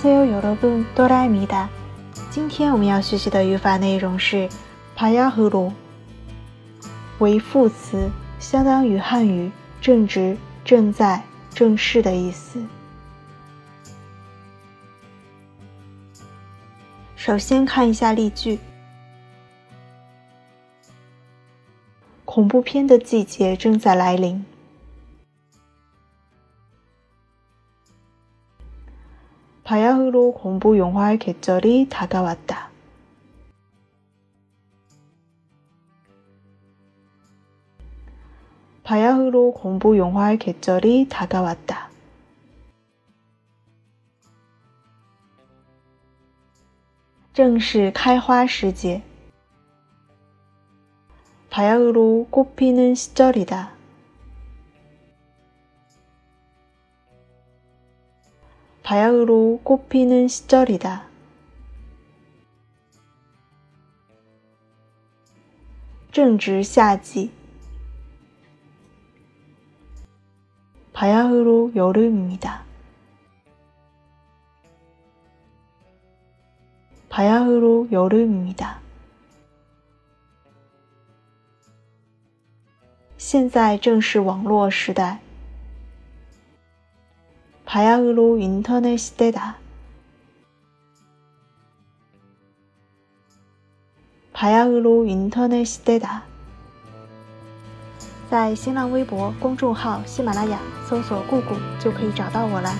안녕하세요 여러분, 또라입니다. 今天我们要学习的语法内容是 바야흐로 为副词，相当于汉语正直、正在、正是的意思。首先看一下例句：恐怖片的季节正在来临。 바야흐로 공부 영화의 계절이 다가왔다. 바야흐로 공부 영화의 계절이 다가왔다.正是 开花时节. 바야흐로 꽃피는 시절이다. 바야흐로 꽃피는 시절이다.正值 夏季. 바야흐로 여름입니다. 바야흐로 여름입니다. 现在正是网络时代。 바야흐로 인터넷 시대다. 바야흐로 인터넷 시대다. 在新浪微博公众号喜马拉雅搜索“姑姑”就可以找到我了。